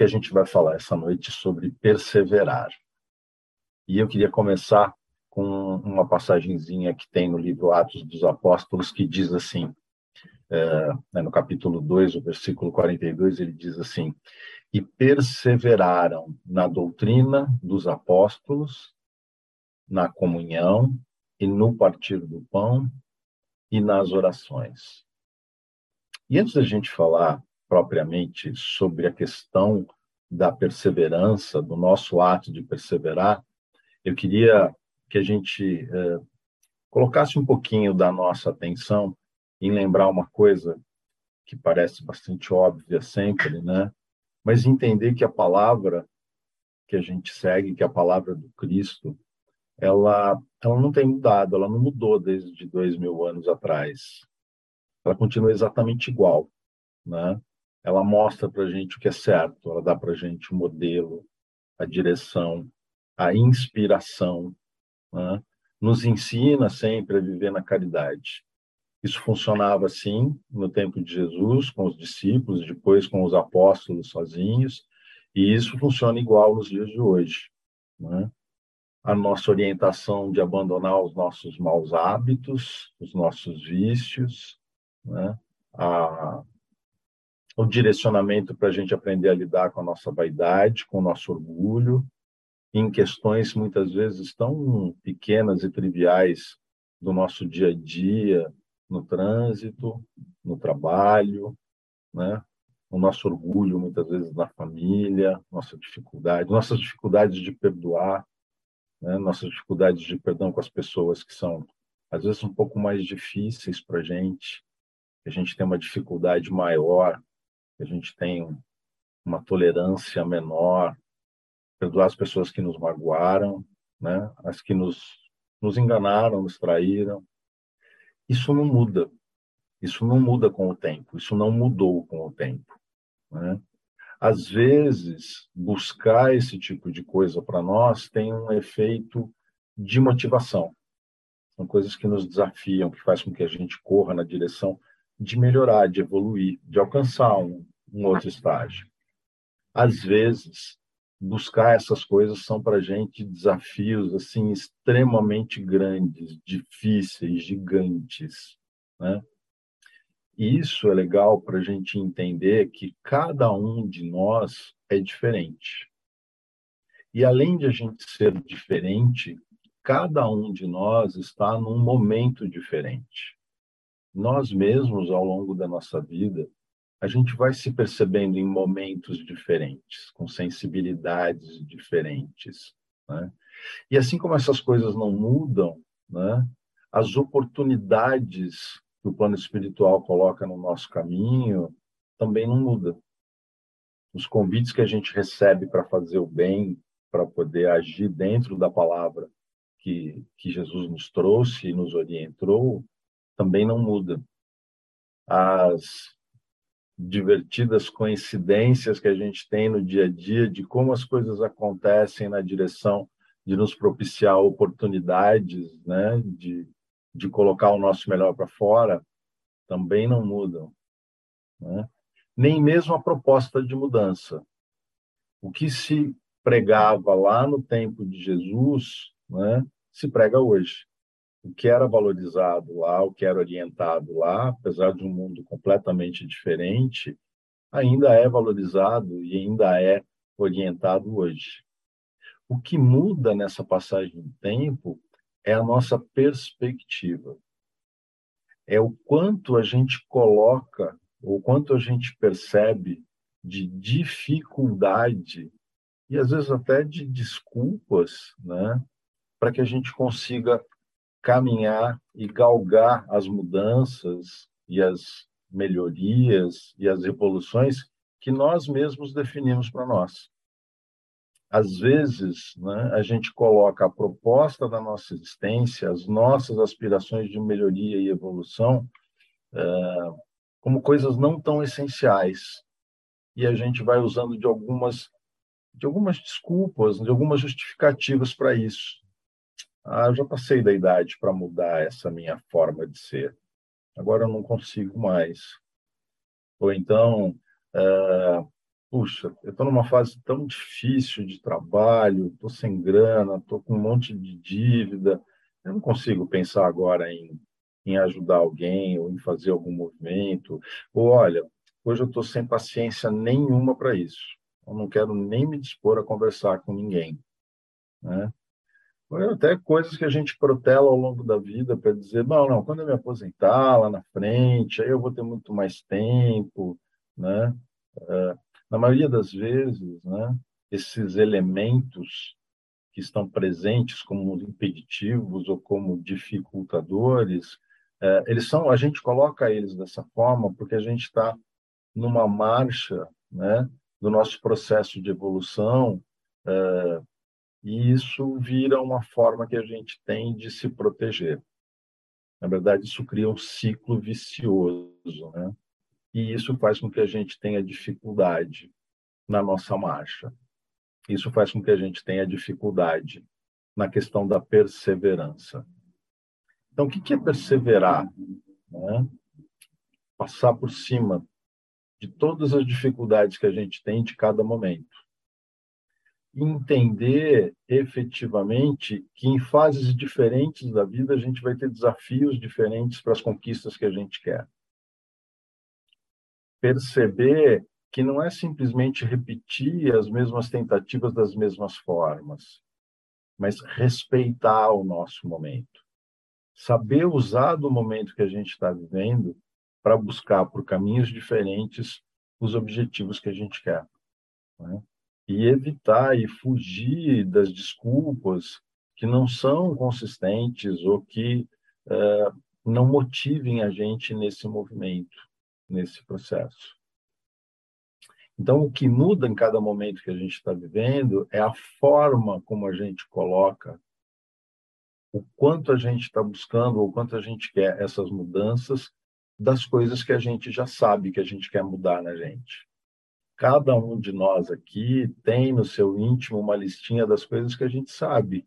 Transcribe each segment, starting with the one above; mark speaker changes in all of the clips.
Speaker 1: que a gente vai falar essa noite sobre perseverar. E eu queria começar com uma passagenzinha que tem no livro Atos dos Apóstolos, que diz assim, é, né, no capítulo 2, o versículo 42, ele diz assim: E perseveraram na doutrina dos apóstolos, na comunhão e no partir do pão e nas orações. E antes da gente falar propriamente sobre a questão da perseverança, do nosso ato de perseverar, eu queria que a gente eh, colocasse um pouquinho da nossa atenção em lembrar uma coisa que parece bastante óbvia sempre, né? Mas entender que a palavra que a gente segue, que é a palavra do Cristo, ela, ela não tem mudado, ela não mudou desde dois mil anos atrás. Ela continua exatamente igual, né? Ela mostra para a gente o que é certo, ela dá para a gente o modelo, a direção, a inspiração, né? nos ensina sempre a viver na caridade. Isso funcionava assim no tempo de Jesus, com os discípulos, depois com os apóstolos sozinhos, e isso funciona igual nos dias de hoje. Né? A nossa orientação de abandonar os nossos maus hábitos, os nossos vícios, né? a, o direcionamento para a gente aprender a lidar com a nossa vaidade, com o nosso orgulho, em questões muitas vezes tão pequenas e triviais do nosso dia a dia, no trânsito, no trabalho, né? O nosso orgulho muitas vezes na família, nossa dificuldade, nossas dificuldades de perdoar, né? Nossas dificuldades de perdão com as pessoas que são às vezes um pouco mais difíceis para a gente, a gente tem uma dificuldade maior, a gente tem uma tolerância menor, perdoar as pessoas que nos magoaram, né? As que nos nos enganaram, nos traíram, isso não muda. Isso não muda com o tempo. Isso não mudou com o tempo. Né? Às vezes, buscar esse tipo de coisa para nós tem um efeito de motivação. São coisas que nos desafiam, que faz com que a gente corra na direção de melhorar, de evoluir, de alcançar um, um outro estágio. Às vezes, buscar essas coisas são para a gente desafios assim extremamente grandes, difíceis, gigantes, né? E isso é legal para a gente entender que cada um de nós é diferente. E além de a gente ser diferente, cada um de nós está num momento diferente. Nós mesmos, ao longo da nossa vida, a gente vai se percebendo em momentos diferentes, com sensibilidades diferentes. Né? E assim como essas coisas não mudam, né, as oportunidades que o plano espiritual coloca no nosso caminho também não mudam. Os convites que a gente recebe para fazer o bem, para poder agir dentro da palavra que, que Jesus nos trouxe e nos orientou, também não mudam. As divertidas coincidências que a gente tem no dia a dia de como as coisas acontecem na direção de nos propiciar oportunidades, né, de, de colocar o nosso melhor para fora, também não mudam. Né? Nem mesmo a proposta de mudança. O que se pregava lá no tempo de Jesus, né, se prega hoje o que era valorizado lá, o que era orientado lá, apesar de um mundo completamente diferente, ainda é valorizado e ainda é orientado hoje. O que muda nessa passagem do tempo é a nossa perspectiva. É o quanto a gente coloca, o quanto a gente percebe de dificuldade e às vezes até de desculpas, né, para que a gente consiga caminhar e galgar as mudanças e as melhorias e as evoluções que nós mesmos definimos para nós. Às vezes, né, a gente coloca a proposta da nossa existência, as nossas aspirações de melhoria e evolução, é, como coisas não tão essenciais. E a gente vai usando de algumas de algumas desculpas, de algumas justificativas para isso. Ah, já passei da idade para mudar essa minha forma de ser. Agora eu não consigo mais. Ou então, uh, puxa, eu estou numa fase tão difícil de trabalho, estou sem grana, estou com um monte de dívida, eu não consigo pensar agora em, em ajudar alguém ou em fazer algum movimento. Ou, olha, hoje eu estou sem paciência nenhuma para isso. Eu não quero nem me dispor a conversar com ninguém. Né? Até coisas que a gente protela ao longo da vida para dizer, não, não, quando eu me aposentar lá na frente, aí eu vou ter muito mais tempo, né? Uh, na maioria das vezes, né, esses elementos que estão presentes como impeditivos ou como dificultadores, é, eles são, a gente coloca eles dessa forma porque a gente está numa marcha, né, do nosso processo de evolução, é, e isso vira uma forma que a gente tem de se proteger. Na verdade, isso cria um ciclo vicioso, né? E isso faz com que a gente tenha dificuldade na nossa marcha. Isso faz com que a gente tenha dificuldade na questão da perseverança. Então, o que é perseverar? Né? Passar por cima de todas as dificuldades que a gente tem de cada momento. Entender efetivamente que em fases diferentes da vida a gente vai ter desafios diferentes para as conquistas que a gente quer. Perceber que não é simplesmente repetir as mesmas tentativas das mesmas formas, mas respeitar o nosso momento. Saber usar do momento que a gente está vivendo para buscar por caminhos diferentes os objetivos que a gente quer. Né? E evitar e fugir das desculpas que não são consistentes ou que uh, não motivem a gente nesse movimento, nesse processo. Então, o que muda em cada momento que a gente está vivendo é a forma como a gente coloca o quanto a gente está buscando ou quanto a gente quer essas mudanças das coisas que a gente já sabe que a gente quer mudar na gente. Cada um de nós aqui tem no seu íntimo uma listinha das coisas que a gente sabe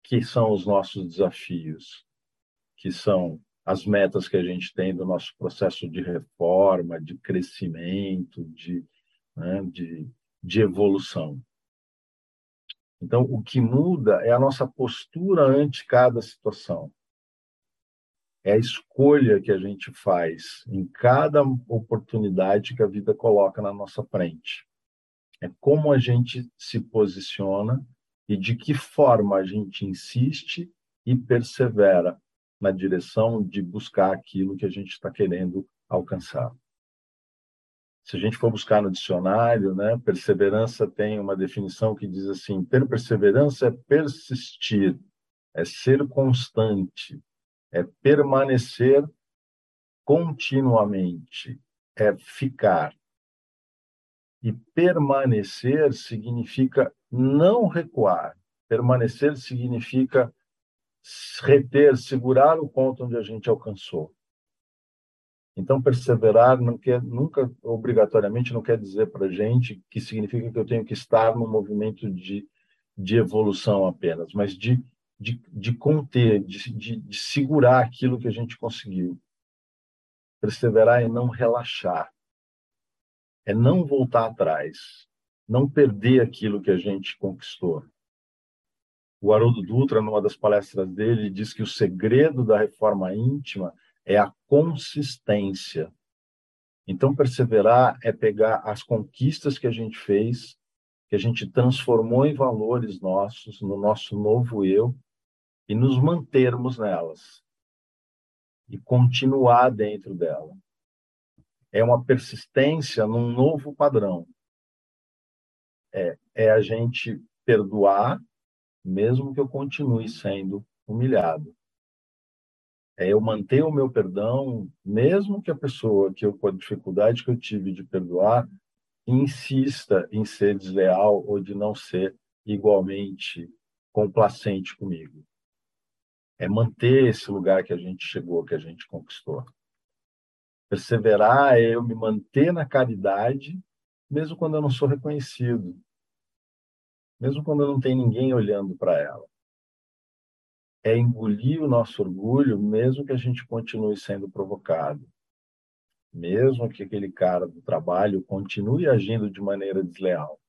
Speaker 1: que são os nossos desafios, que são as metas que a gente tem do nosso processo de reforma, de crescimento, de né, de, de evolução. Então, o que muda é a nossa postura ante cada situação. É a escolha que a gente faz em cada oportunidade que a vida coloca na nossa frente. É como a gente se posiciona e de que forma a gente insiste e persevera na direção de buscar aquilo que a gente está querendo alcançar. Se a gente for buscar no dicionário, né, perseverança tem uma definição que diz assim: ter perseverança é persistir, é ser constante, é permanecer continuamente, é ficar. E permanecer significa não recuar. Permanecer significa reter, segurar o ponto onde a gente alcançou. Então, perseverar não quer, nunca, obrigatoriamente, não quer dizer para a gente que significa que eu tenho que estar num movimento de, de evolução apenas, mas de, de, de conter, de, de, de segurar aquilo que a gente conseguiu. Perseverar é não relaxar, é não voltar atrás, não perder aquilo que a gente conquistou. O Haroldo Dutra, numa das palestras dele, diz que o segredo da reforma íntima é a consistência. Então, perseverar é pegar as conquistas que a gente fez, que a gente transformou em valores nossos, no nosso novo eu, e nos mantermos nelas. E continuar dentro dela. É uma persistência num novo padrão. É, é a gente perdoar, mesmo que eu continue sendo humilhado é eu manter o meu perdão, mesmo que a pessoa que eu com a dificuldade que eu tive de perdoar insista em ser desleal ou de não ser igualmente complacente comigo. É manter esse lugar que a gente chegou, que a gente conquistou. Perseverar é eu me manter na caridade, mesmo quando eu não sou reconhecido, mesmo quando não tem ninguém olhando para ela é engolir o nosso orgulho, mesmo que a gente continue sendo provocado. mesmo que aquele cara do trabalho continue agindo de maneira desleal.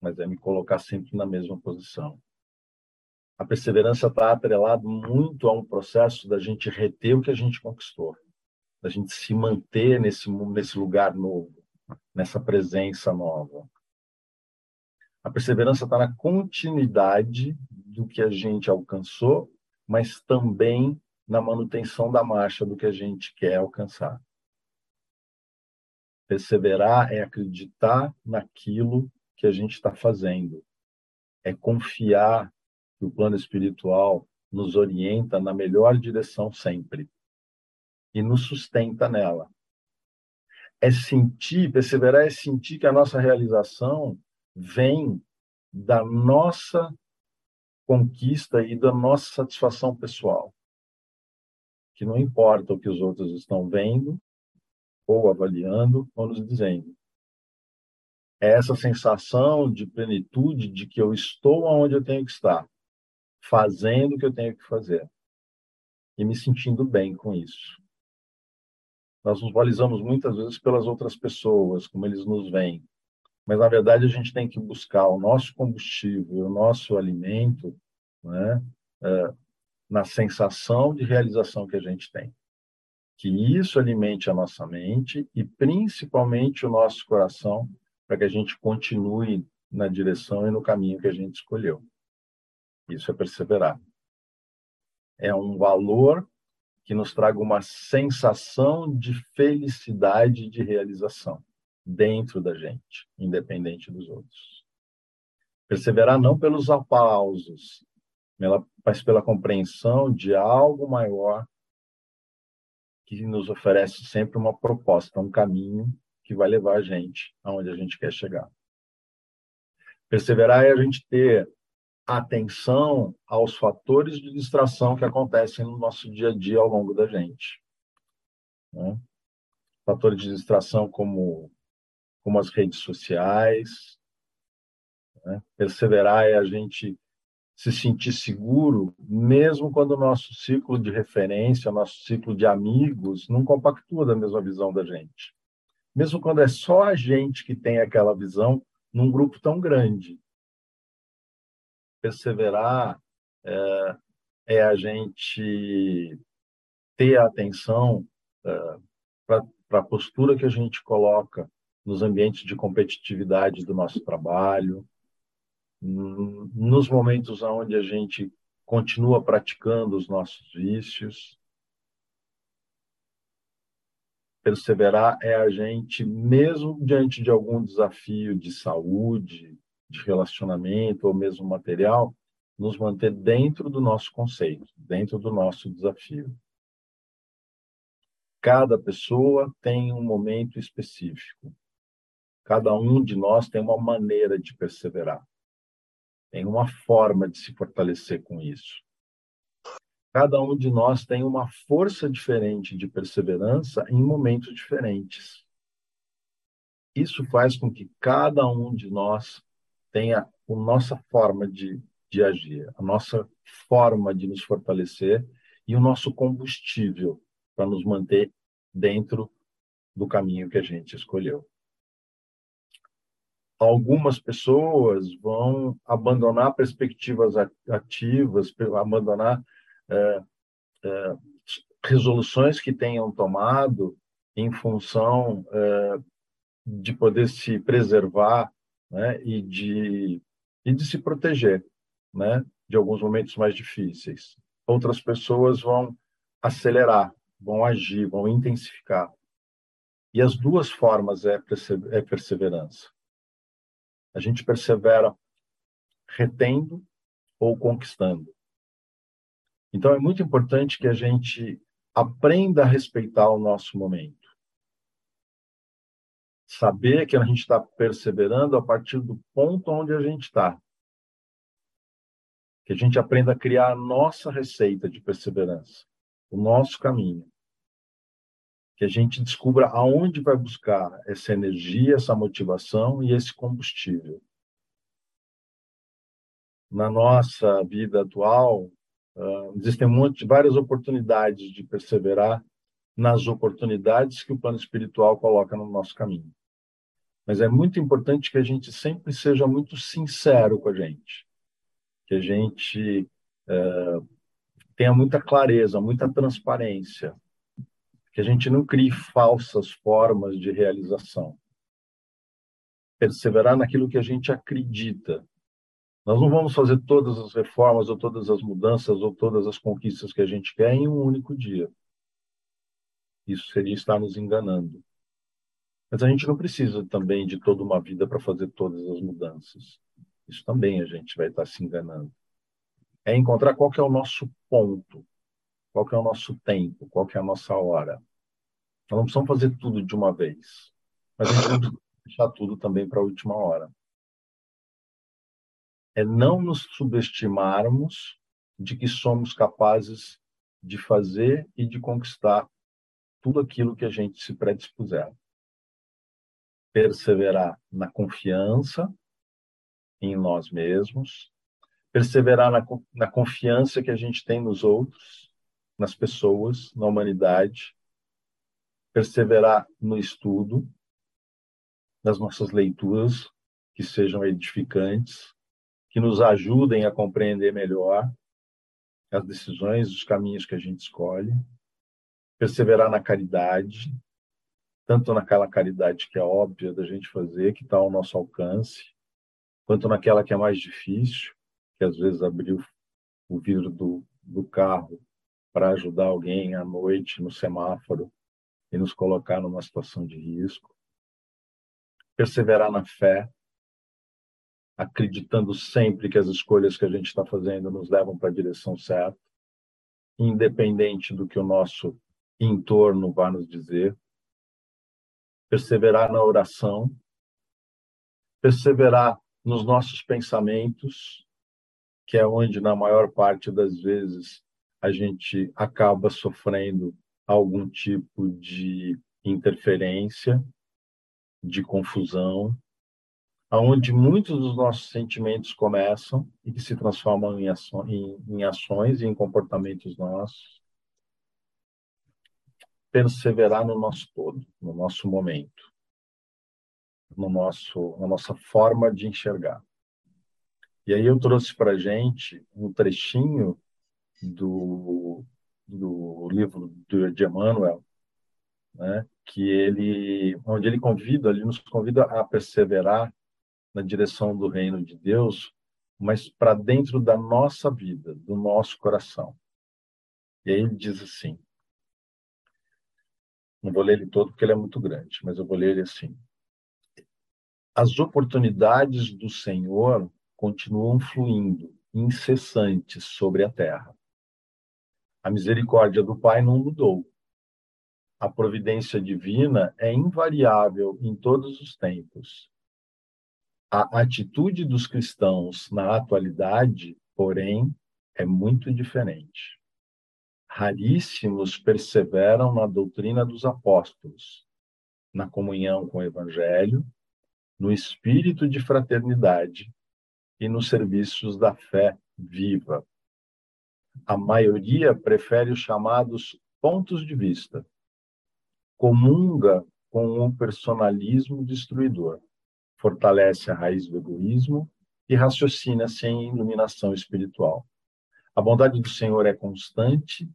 Speaker 1: Mas é me colocar sempre na mesma posição. A perseverança está atrelada muito a um processo da gente reter o que a gente conquistou, da gente se manter nesse, nesse lugar novo, nessa presença nova. A perseverança está na continuidade do que a gente alcançou, mas também na manutenção da marcha do que a gente quer alcançar. Perseverar é acreditar naquilo que a gente está fazendo, é confiar que o plano espiritual nos orienta na melhor direção sempre e nos sustenta nela. É sentir, perseverar é sentir que a nossa realização vem da nossa conquista e da nossa satisfação pessoal. Que não importa o que os outros estão vendo, ou avaliando, ou nos dizendo. É essa sensação de plenitude de que eu estou onde eu tenho que estar, fazendo o que eu tenho que fazer, e me sentindo bem com isso. Nós nos valorizamos muitas vezes pelas outras pessoas, como eles nos veem, mas na verdade a gente tem que buscar o nosso combustível, o nosso alimento, né, é, na sensação de realização que a gente tem. Que isso alimente a nossa mente e principalmente o nosso coração, para que a gente continue na direção e no caminho que a gente escolheu. Isso é perseverar. É um valor que nos traga uma sensação de felicidade de realização dentro da gente, independente dos outros. Perseverar não pelos aplausos, mas pela compreensão de algo maior que nos oferece sempre uma proposta, um caminho que vai levar a gente aonde a gente quer chegar. Perseverar é a gente ter atenção aos fatores de distração que acontecem no nosso dia a dia ao longo da gente. Né? Fatores de distração como como as redes sociais. Né? Perseverar é a gente se sentir seguro, mesmo quando o nosso ciclo de referência, nosso ciclo de amigos, não compactua da mesma visão da gente. Mesmo quando é só a gente que tem aquela visão num grupo tão grande. Perseverar é, é a gente ter atenção é, para a postura que a gente coloca nos ambientes de competitividade do nosso trabalho, nos momentos onde a gente continua praticando os nossos vícios. Perseverar é a gente, mesmo diante de algum desafio de saúde, de relacionamento ou mesmo material, nos manter dentro do nosso conceito, dentro do nosso desafio. Cada pessoa tem um momento específico. Cada um de nós tem uma maneira de perseverar, tem uma forma de se fortalecer com isso. Cada um de nós tem uma força diferente de perseverança em momentos diferentes. Isso faz com que cada um de nós tenha a nossa forma de, de agir, a nossa forma de nos fortalecer e o nosso combustível para nos manter dentro do caminho que a gente escolheu. Algumas pessoas vão abandonar perspectivas ativas, abandonar é, é, resoluções que tenham tomado em função é, de poder se preservar né, e, de, e de se proteger né, de alguns momentos mais difíceis. Outras pessoas vão acelerar, vão agir, vão intensificar. E as duas formas é, é perseverança. A gente persevera retendo ou conquistando. Então é muito importante que a gente aprenda a respeitar o nosso momento. Saber que a gente está perseverando a partir do ponto onde a gente está. Que a gente aprenda a criar a nossa receita de perseverança, o nosso caminho que a gente descubra aonde vai buscar essa energia, essa motivação e esse combustível. Na nossa vida atual, uh, existem monte, várias oportunidades de perseverar nas oportunidades que o plano espiritual coloca no nosso caminho. Mas é muito importante que a gente sempre seja muito sincero com a gente, que a gente é, tenha muita clareza, muita transparência, que a gente não crie falsas formas de realização. Perseverar naquilo que a gente acredita. Nós não vamos fazer todas as reformas, ou todas as mudanças, ou todas as conquistas que a gente quer em um único dia. Isso seria estar nos enganando. Mas a gente não precisa também de toda uma vida para fazer todas as mudanças. Isso também a gente vai estar se enganando. É encontrar qual que é o nosso ponto, qual que é o nosso tempo, qual que é a nossa hora. Nós não precisamos fazer tudo de uma vez, mas a gente deixar tudo também para a última hora. É não nos subestimarmos de que somos capazes de fazer e de conquistar tudo aquilo que a gente se predispuser perseverar na confiança em nós mesmos, perseverar na, na confiança que a gente tem nos outros, nas pessoas, na humanidade, perseverar no estudo, nas nossas leituras, que sejam edificantes, que nos ajudem a compreender melhor as decisões, os caminhos que a gente escolhe, perseverar na caridade, tanto naquela caridade que é óbvia da gente fazer, que está ao nosso alcance, quanto naquela que é mais difícil, que às vezes abrir o vidro do, do carro para ajudar alguém à noite no semáforo e nos colocar numa situação de risco. Perseverar na fé, acreditando sempre que as escolhas que a gente está fazendo nos levam para a direção certa, independente do que o nosso entorno vá nos dizer perseverar na oração, perseverar nos nossos pensamentos, que é onde, na maior parte das vezes, a gente acaba sofrendo algum tipo de interferência, de confusão, aonde muitos dos nossos sentimentos começam e que se transformam em, em, em ações e em comportamentos nossos perseverar no nosso todo, no nosso momento, no nosso, na nossa forma de enxergar. E aí eu trouxe para gente um trechinho do, do livro de Emmanuel, né, que ele, onde ele convida, ele nos convida a perseverar na direção do reino de Deus, mas para dentro da nossa vida, do nosso coração. E aí ele diz assim: não vou ler ele todo porque ele é muito grande, mas eu vou ler ele assim. As oportunidades do Senhor continuam fluindo, incessantes sobre a terra. A misericórdia do Pai não mudou. A providência divina é invariável em todos os tempos. A atitude dos cristãos na atualidade, porém, é muito diferente raríssimos perseveram na doutrina dos apóstolos, na comunhão com o Evangelho, no espírito de fraternidade e nos serviços da fé viva. A maioria prefere os chamados pontos de vista, comunga com o personalismo destruidor, fortalece a raiz do egoísmo e raciocina sem iluminação espiritual. A bondade do Senhor é constante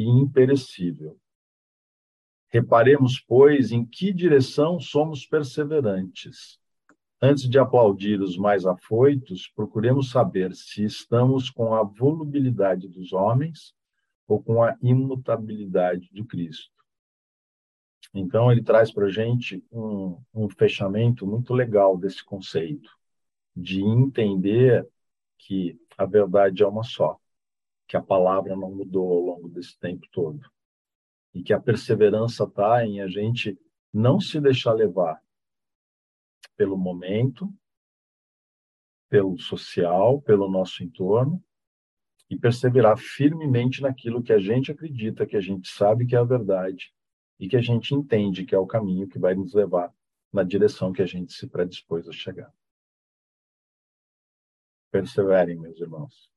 Speaker 1: e imperecível. Reparemos, pois, em que direção somos perseverantes. Antes de aplaudir os mais afoitos, procuremos saber se estamos com a volubilidade dos homens ou com a imutabilidade de Cristo. Então, ele traz para a gente um, um fechamento muito legal desse conceito, de entender que a verdade é uma só que a palavra não mudou ao longo desse tempo todo. E que a perseverança está em a gente não se deixar levar pelo momento, pelo social, pelo nosso entorno, e perseverar firmemente naquilo que a gente acredita, que a gente sabe que é a verdade e que a gente entende que é o caminho que vai nos levar na direção que a gente se predispôs a chegar. Perseverem, meus irmãos.